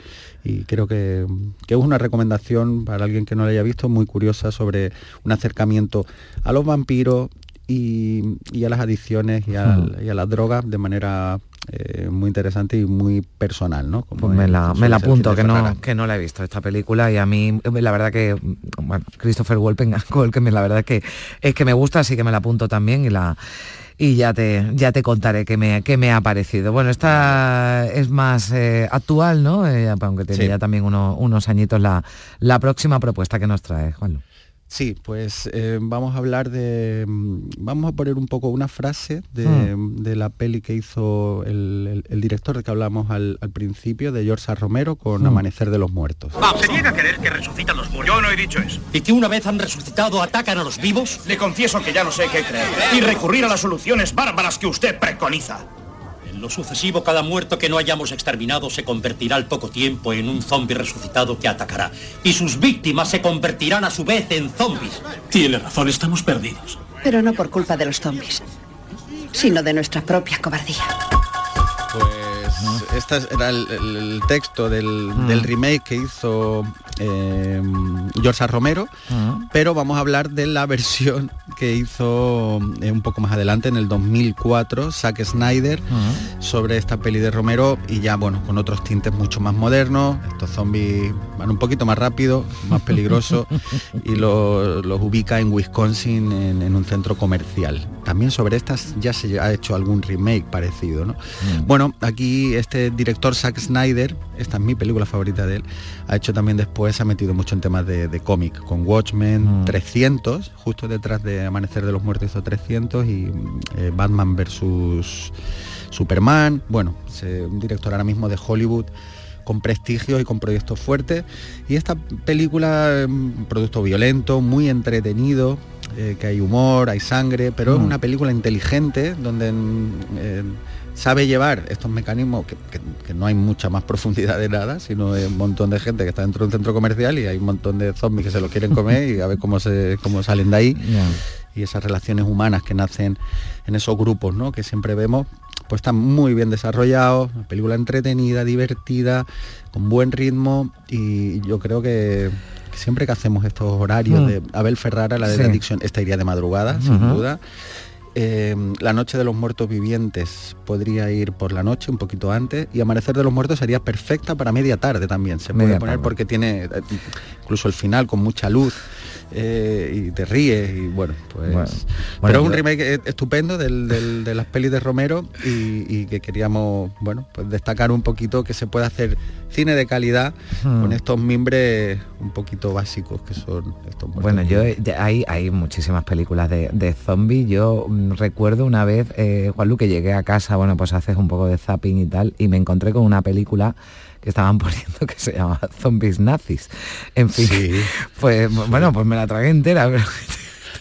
y creo que, que es una recomendación para alguien que no la haya visto muy curiosa sobre un acercamiento a los vampiros y, y a las adicciones y, al- y a las drogas de manera eh, muy interesante y muy personal, ¿no? Como Pues me la, me la apunto, que no, que no la he visto esta película y a mí la verdad que, bueno, Christopher Walken, Walken, la verdad es que, es que me gusta, así que me la apunto también y la y ya te, ya te contaré qué me, qué me ha parecido. Bueno, esta es más eh, actual, ¿no? Eh, aunque Sí. ya también uno- unos añitos la, la próxima propuesta que nos trae, Juanlu. Sí, pues eh, vamos a hablar de... mm, Vamos a poner un poco una frase de, Hmm. de la peli que hizo el, el- el director de que hablamos al, al principio, de George A. Romero, con Hmm. Amanecer de los Muertos. ¿Se niega a creer que resucitan los muertos? Yo no he dicho eso. ¿Y que una vez han resucitado atacan a los vivos? Le confieso que ya no sé qué creer. Y recurrir a las soluciones bárbaras que usted preconiza. En lo sucesivo, cada muerto que no hayamos exterminado se convertirá al poco tiempo en un zombi resucitado que atacará. Y sus víctimas se convertirán a su vez en zombies. Tiene razón, estamos perdidos. Pero no por culpa de los zombies, sino de nuestra propia cobardía. Pues este era el, el- el texto del, del remake que hizo eh, George. Romero, pero vamos a hablar de la versión que hizo eh, un poco más adelante, en el 2004, Zack Snyder, sobre esta peli de Romero y ya, bueno, con otros tintes mucho más modernos. Estos zombies van un poquito más rápido, más peligrosos y lo- los ubica en Wisconsin en, en un centro comercial. También sobre estas ya se ha hecho algún remake parecido, ¿no? Bueno, aquí este director Zack Snyder, esta es mi película favorita de él, ha hecho también después, se ha metido mucho en temas de, de cómic, con Watchmen, 300, justo detrás de Amanecer de los Muertos hizo 300 y eh, Batman versus Superman, bueno, es eh, un director ahora mismo de Hollywood con prestigio y con proyectos fuertes. Y esta película, un producto violento, muy entretenido, eh, que hay humor, hay sangre, pero es Mm. una película inteligente donde mm, eh, sabe llevar estos mecanismos que, que- que no hay mucha más profundidad de nada, sino un montón de gente que está dentro de un centro comercial y hay un montón de zombies que se lo quieren comer y a ver cómo se cómo salen de ahí y esas relaciones humanas que nacen en esos grupos ¿no? que siempre vemos pues están muy bien desarrollados una película entretenida divertida con buen ritmo y yo creo que, siempre que hacemos estos horarios Mm. de Abel Ferrara la de Sí. la adicción esta iría de madrugada sin duda Eh, la noche de los muertos vivientes podría ir por la noche un poquito antes y amanecer de los muertos sería perfecta para media tarde también se puede poner tarde. porque tiene eh, incluso el final con mucha luz eh, y te ríes y bueno pues Bueno, pero es un remake e- estupendo del- del- de las pelis de Romero y, y que queríamos bueno pues destacar un poquito que se puede hacer cine de calidad Hmm. con estos mimbres un poquito básicos que son estos Bueno, yo hay, hay muchísimas películas de, de zombies. Yo mm, recuerdo una vez, eh, Juanlu, que llegué a casa, bueno, pues haces un poco de zapping y tal, y me encontré con una película que estaban poniendo que se llama Zombies Nazis. En fin, pues bueno, pues me la tragué entera. pero-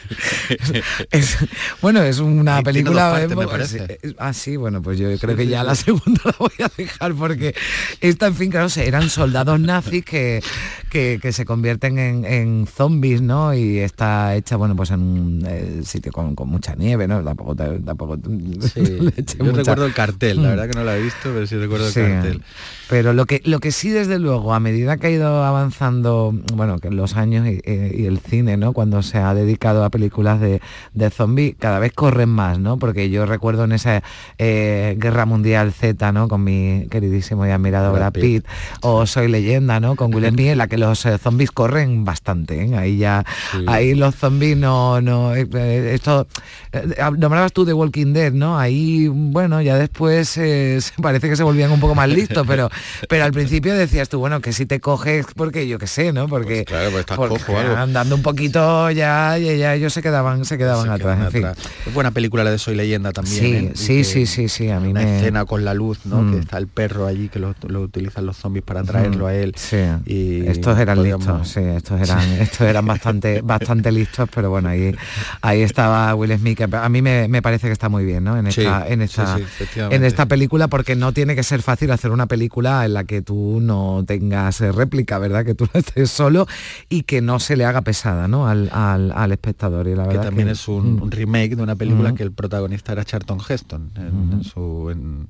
es- bueno, es una película... partes, me parece. ah, sí, bueno, pues yo creo que sí, ya sí. la segunda la voy a dejar porque esta, en fin, claro, eran soldados nazis que, que, que se convierten en, en zombies, ¿no? Y está hecha, bueno, pues en un eh, sitio con, con mucha nieve, ¿no? Tampoco, tampoco Sí, le yo mucha- recuerdo el cartel, la verdad que no la he visto, pero sí recuerdo el cartel. Pero lo que, lo que sí, desde luego, a medida que ha ido avanzando, bueno, que los años y, eh, y el cine, ¿no? Cuando se ha dedicado a películas de, de zombies, cada vez corren más, ¿no? Porque yo recuerdo en esa eh, Guerra Mundial Z, ¿no? Con mi queridísimo y admirado Brad Brad Pitt, o Soy Leyenda, ¿no? Con Will Smith, en la que los eh, zombies corren bastante, ¿eh? Ahí ya, ahí los zombies no, no, eh, esto, eh, nombrabas tú de Walking Dead, ¿no? Ahí, bueno, ya después eh, parece que se volvían un poco más listos, pero, pero al principio decías tú, bueno, que si te coges, porque yo qué sé, ¿no? Porque, claro, pues estás porque cojo algo. andando un poquito ya, ya, ya ellos se quedaban, se quedaban Se atrás, en fin. atrás. Es buena película la de Soy Leyenda también. Sí, ¿eh? Sí, sí, sí, sí, a mí una me... escena con la luz, ¿no? Mm. Que está el perro allí que lo, lo utilizan los zombies para traerlo a él. Sí, y estos eran listos, sí, estos eran, estos eran bastante, bastante listos, pero bueno, ahí, ahí estaba Will Smith, que a mí me, me parece que está muy bien, ¿no? En Sí, esta, en esta, sí, en esta película, porque no tiene que ser fácil hacer una película en la que tú no tengas eh, réplica, ¿verdad? Que tú no estés solo y que no se le haga pesada, ¿no? Al, al, al espectador. Y la que verdad también que- es un, un remake de una película Mm. que el protagonista era Charlton Heston en, en su en,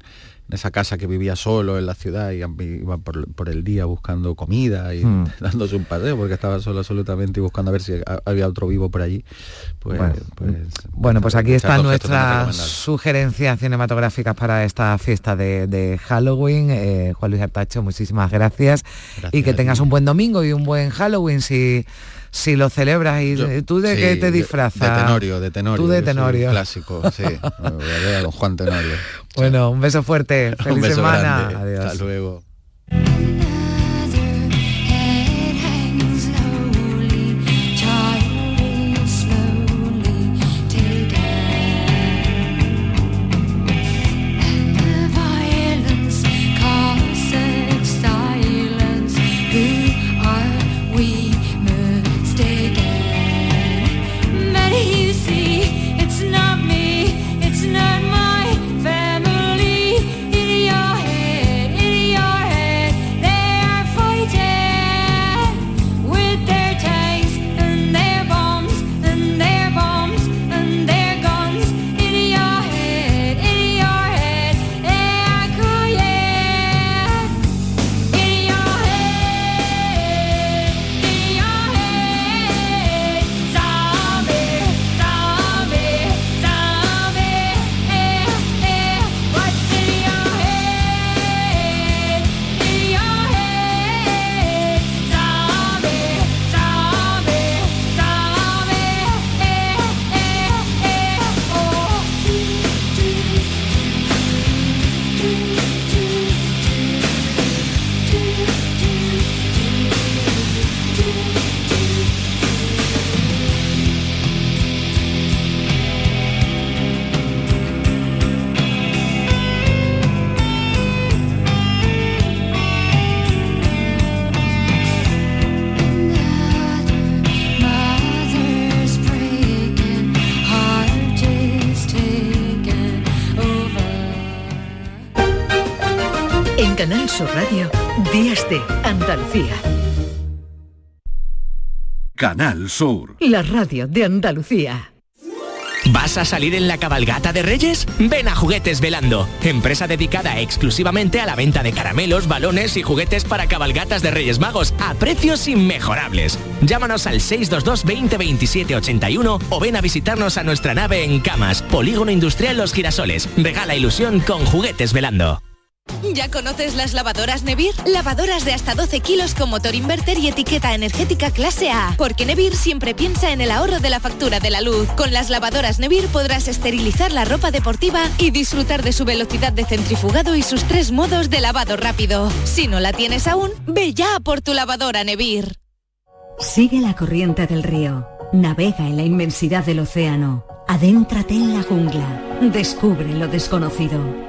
en esa casa que vivía solo en la ciudad y iba por, por el día buscando comida y Mm. dándose un paseo porque estaba solo absolutamente y buscando a ver si ha- había otro vivo por allí pues Bueno, pues, Bueno, pues aquí están nuestras sugerencias cinematográficas para esta fiesta de, de Halloween. Eh, Juan Luis Artacho, muchísimas gracias. y que tengas un buen domingo y un buen Halloween si, si lo celebras. y Yo- ¿Tú de sí, qué te disfrazas? de Tenorio de Tenorio Tú de Tenorio. clásico sí me voy a ver a don Juan Tenorio Bueno, un beso fuerte. Feliz un beso semana. grande. Adiós. hasta luego Sur Radio, Días de Andalucía. Canal Sur. La radio de Andalucía. ¿Vas a salir en la cabalgata de Reyes? Ven a Juguetes Velando, empresa dedicada exclusivamente a la venta de caramelos, balones y juguetes para cabalgatas de Reyes Magos a precios inmejorables. Llámanos al 622 20 27 81 o ven a visitarnos a nuestra nave en Camas, Polígono Industrial Los Girasoles. Regala ilusión con Juguetes Velando. ¿Ya conoces las lavadoras Nevir? Lavadoras de hasta 12 kilos con motor inverter y etiqueta energética clase A. Porque Nevir siempre piensa en el ahorro de la factura de la luz. Con las lavadoras Nevir podrás esterilizar la ropa deportiva y disfrutar de su velocidad de centrifugado y sus tres modos de lavado rápido. Si no la tienes aún, ve ya por tu lavadora Nevir. Sigue la corriente del río. Navega en la inmensidad del océano. Adéntrate en la jungla. Descubre lo desconocido.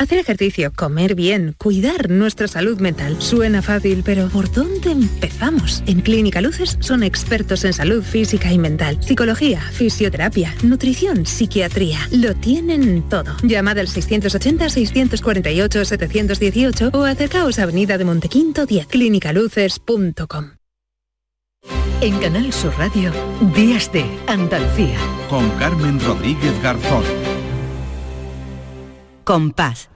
Hacer ejercicio, comer bien, cuidar nuestra salud mental. Suena fácil, pero ¿por dónde empezamos? En Clínica Luces son expertos en salud física y mental, psicología, fisioterapia, nutrición, psiquiatría. Lo tienen todo. Llamad al 680-648-718 o acercaos a Avenida de Montequinto 10, clínicaluces.com. En Canal Sur Radio, Días de Andalucía. Con Carmen Rodríguez Garzón. Compás.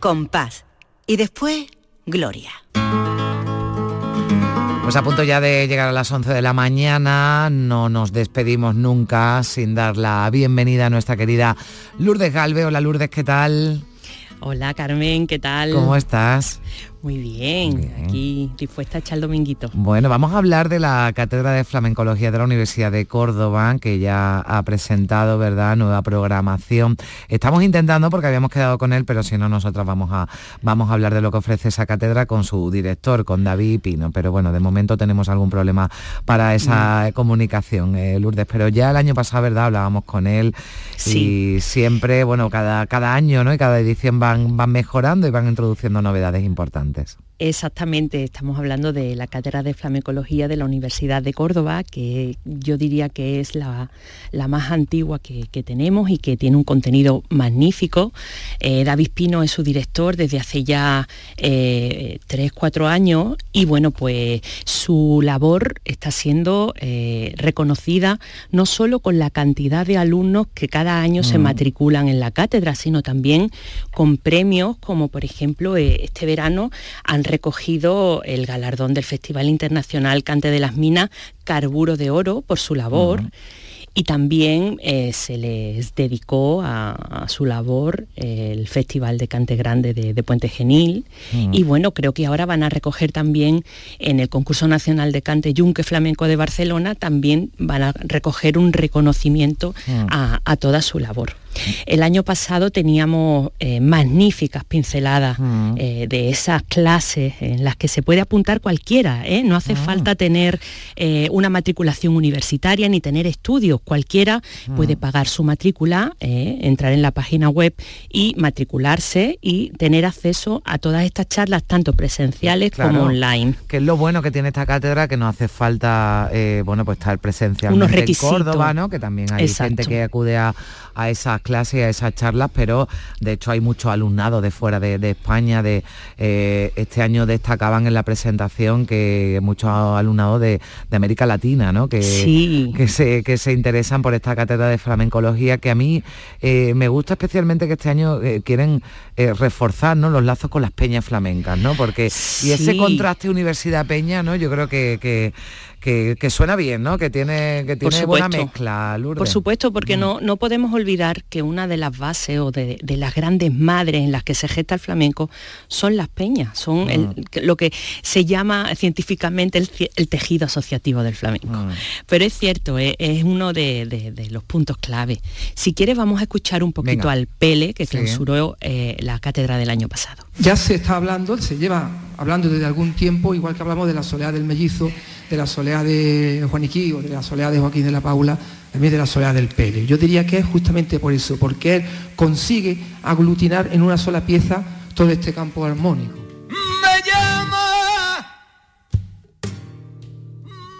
Compás. Y después, Gloria. Pues a punto ya de llegar a las 11 de la mañana, no nos despedimos nunca sin dar la bienvenida a nuestra querida Lourdes Galve. Hola Lourdes, ¿qué tal? Hola Carmen, ¿qué tal? ¿Cómo estás? Muy bien, aquí dispuesta a echar el dominguito. Bueno, vamos a hablar de la Cátedra de Flamencología de la Universidad de Córdoba, que ya ha presentado, ¿verdad?, nueva programación. Estamos intentando, porque habíamos quedado con él, pero si no, nosotros vamos a, vamos a hablar de lo que ofrece esa cátedra con su director, con David Pino. Pero bueno, de momento tenemos algún problema para esa comunicación, eh, Lourdes. Pero ya el año pasado, ¿verdad?, hablábamos con él y siempre, bueno, cada, cada año, ¿no?, y cada edición van, van mejorando y van introduciendo novedades importantes. This. Exactamente, estamos hablando de la Cátedra de Flamencología de la Universidad de Córdoba, que yo diría que es la, más antigua que, tenemos y que tiene un contenido magnífico. Eh, David Pino es su director desde hace ya eh, tres, cuatro años y bueno, pues su labor está siendo eh, reconocida no solo con la cantidad de alumnos que cada año se Mm. matriculan en la cátedra, sino también con premios como por ejemplo este verano han recogido el galardón del Festival Internacional Cante de las Minas Carburo de Oro por su labor. Y también eh, se les dedicó a, a su labor eh, el Festival de Cante Grande de, de Puente Genil. Mm. Y bueno, creo que ahora van a recoger también en el concurso nacional de cante Yunque Flamenco de Barcelona, también van a recoger un reconocimiento Mm. a, a toda su labor. El año pasado teníamos eh, magníficas pinceladas eh, de esas clases en las que se puede apuntar cualquiera. ¿eh? No hace falta tener una matriculación universitaria ni tener estudios. Cualquiera puede pagar su matrícula, entrar en la página web y matricularse y tener acceso a todas estas charlas, tanto presenciales como online. Que es lo bueno que tiene esta cátedra, que no hace falta, bueno, pues estar presencialmente Unos en requisitos. Córdoba, ¿no? Que también hay Exacto. gente que acude a, a esas clases, a esas charlas, pero de hecho hay mucho alumnado de fuera de, de España. De eh, este año destacaban en la presentación que muchos alumnados de, de América Latina, ¿no? Que, Sí. que se, que se interesan por esta cátedra de flamencología, que a mí eh, me gusta especialmente que este año eh, quieren reforzar ¿no? los lazos con las peñas flamencas, ¿no? Porque y ese Sí. contraste universidad-peña, ¿no? Yo creo que, que, que- que suena bien, ¿no? Que tiene, que tiene buena mezcla, Lourdes. Por supuesto, porque no, no podemos olvidar que una de las bases o de, de las grandes madres en las que se gesta el flamenco son las peñas, son el- que- lo que se llama científicamente el, tejido asociativo del flamenco. Pero es cierto, eh, es, uno de, de- de los puntos clave. Si quieres vamos a escuchar un poquito Venga. al Pele, que Sí. clausuró eh, la cátedra del año pasado. Ya se está hablando, se lleva hablando desde algún tiempo, igual que hablamos de la soledad del mellizo, de la soleá de Juaniquí o de la soleá de Joaquín de la Paula, también de la soleá del Pele. Yo diría que es justamente por eso, porque él consigue aglutinar en una sola pieza todo este campo armónico. Me llama,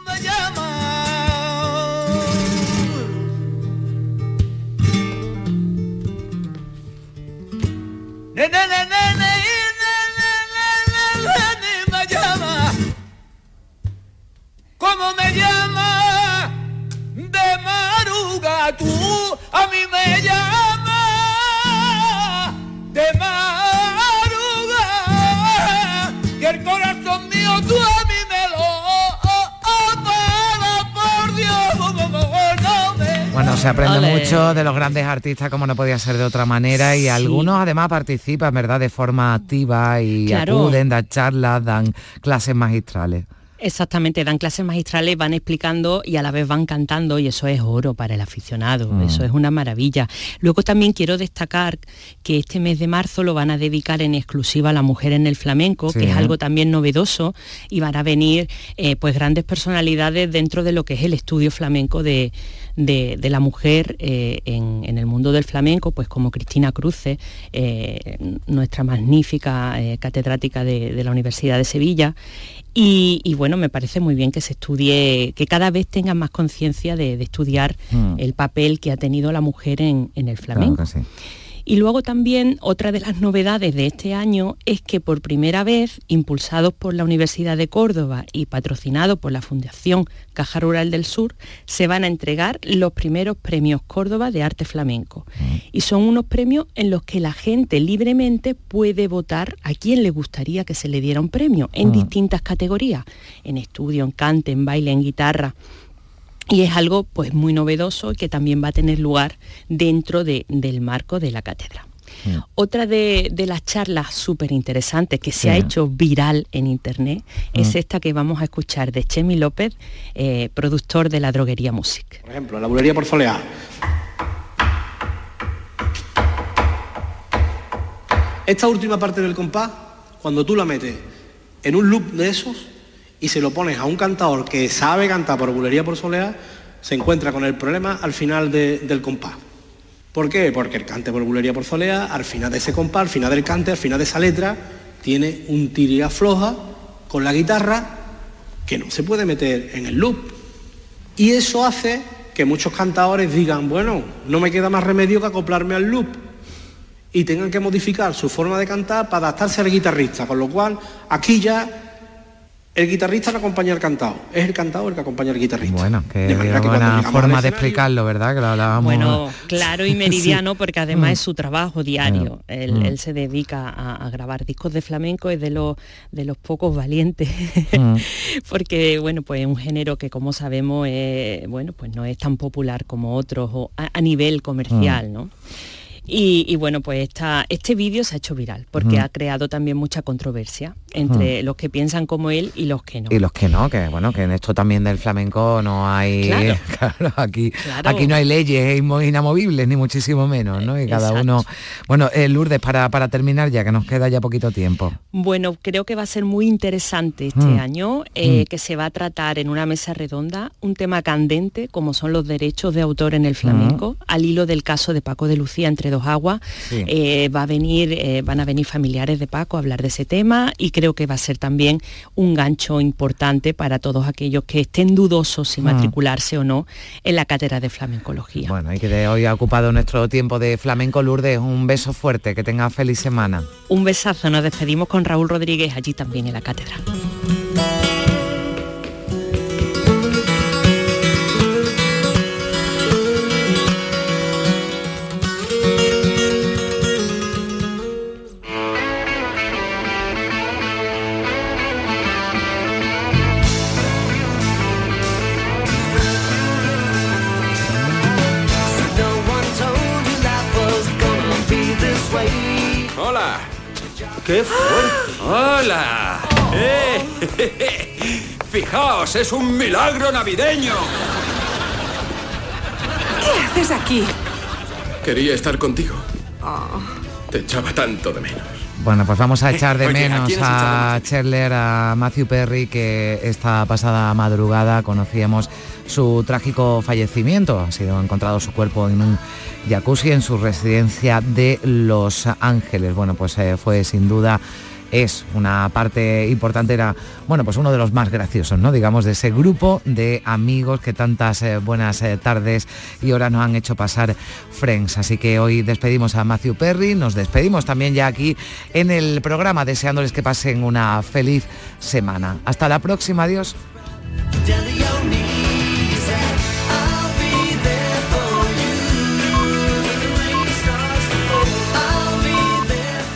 me llama. Bueno, se aprende mucho de los grandes artistas como no podía ser de otra manera y algunos además participan, ¿verdad?, de forma activa y Claro. acuden, dan charlas, dan clases magistrales. Exactamente, dan clases magistrales, van explicando y a la vez van cantando y eso es oro para el aficionado, Mm. eso es una maravilla. Luego también quiero destacar que este mes de marzo lo van a dedicar en exclusiva a la mujer en el flamenco, Sí. que es algo también novedoso y van a venir eh, pues grandes personalidades dentro de lo que es el estudio flamenco de, de- de la mujer eh, en, en el mundo del flamenco, pues como Cristina Cruce, eh, nuestra magnífica eh, catedrática de, de la Universidad de Sevilla. Y, y bueno, me parece muy bien que se estudie, que cada vez tengan más conciencia de, de estudiar Mm. el papel que ha tenido la mujer en, en el flamenco. Y luego también otra de las novedades de este año es que por primera vez, impulsados por la Universidad de Córdoba y patrocinados por la Fundación Caja Rural del Sur, se van a entregar los primeros premios Córdoba de arte flamenco. Y son unos premios en los que la gente libremente puede votar a quién le gustaría que se le diera un premio en Mm. distintas categorías, en estudio, en cante, en baile, en guitarra. Y es algo pues muy novedoso y que también va a tener lugar dentro de- del marco de la cátedra. Otra de, de las charlas súper interesantes que se ha hecho viral en internet es Mm. esta que vamos a escuchar de Chemi López, eh, productor de la droguería Music. Por ejemplo, la bulería por soleá. Esta última parte del compás, cuando tú la metes en un loop de esos y se lo pones a un cantador que sabe cantar por bulería por soleá, se encuentra con el problema al final de- del compás. ¿Por qué? Porque el cante por bulería por soleá, al final de ese compás, al final del cante, al final de esa letra, tiene un tiria floja con la guitarra que no se puede meter en el loop. Y eso hace que muchos cantadores digan, bueno, no me queda más remedio que acoplarme al loop. Y tengan que modificar su forma de cantar para adaptarse al guitarrista. Con lo cual, aquí ya el guitarrista no acompaña al cantado, es el cantado el que acompaña al guitarrista. Bueno, que De manera que buena forma de explicarlo, ¿verdad? Que lo hablábamos. Bueno, claro y meridiano Sí. porque además Mm. es su trabajo diario. Mm. Él, Mm. él se dedica a, a grabar discos de flamenco, es de los, de los pocos valientes, Mm. porque bueno, pues es un género que como sabemos eh, bueno, pues no es tan popular como otros o a, a nivel comercial, Mm. ¿no? Y, y bueno, pues esta, este vídeo se ha hecho viral porque Mm. ha creado también mucha controversia entre los que piensan como él y los que no. Y los que no, que bueno, que en esto también del flamenco no hay, Claro. claro, aquí, Claro. aquí no hay leyes inmo- inamovibles, ni muchísimo menos, ¿no? Y cada Exacto. uno. Bueno, eh, Lourdes, para, para terminar ya, que nos queda ya poquito tiempo. Bueno, creo que va a ser muy interesante este Mm. año, eh, Mm. que se va a tratar en una mesa redonda un tema candente como son los derechos de autor en el flamenco, al hilo del caso de Paco de Lucía entre dos aguas. Sí. Eh, va a venir, eh, van a venir familiares de Paco a hablar de ese tema y creo que va a ser también un gancho importante para todos aquellos que estén dudosos si Mm. matricularse o no en la cátedra de flamencología. Bueno, y que de hoy ha ocupado nuestro tiempo de flamenco, Lourdes, un beso fuerte, que tenga feliz semana. Un besazo, nos despedimos con Raúl Rodríguez allí también en la cátedra. ¡Qué fuerte! ¡Hola! ¡Eh! Fijaos, es un milagro navideño. ¿Qué haces aquí? Quería estar contigo. Oh, Te echaba tanto de menos. Bueno, pues vamos a echar de Oye, ¿a menos de a Cherler, a Matthew Perry, que esta pasada madrugada conocíamos su trágico fallecimiento. Ha sido encontrado su cuerpo en un jacuzzi en su residencia de Los Ángeles. Bueno, pues eh, fue sin duda es una parte importante, era, bueno, pues uno de los más graciosos, ¿no? Digamos, de ese grupo de amigos que tantas eh, buenas eh, tardes y horas nos han hecho pasar Friends. Así que hoy despedimos a Matthew Perry, nos despedimos también ya aquí en el programa, deseándoles que pasen una feliz semana. Hasta la próxima, adiós.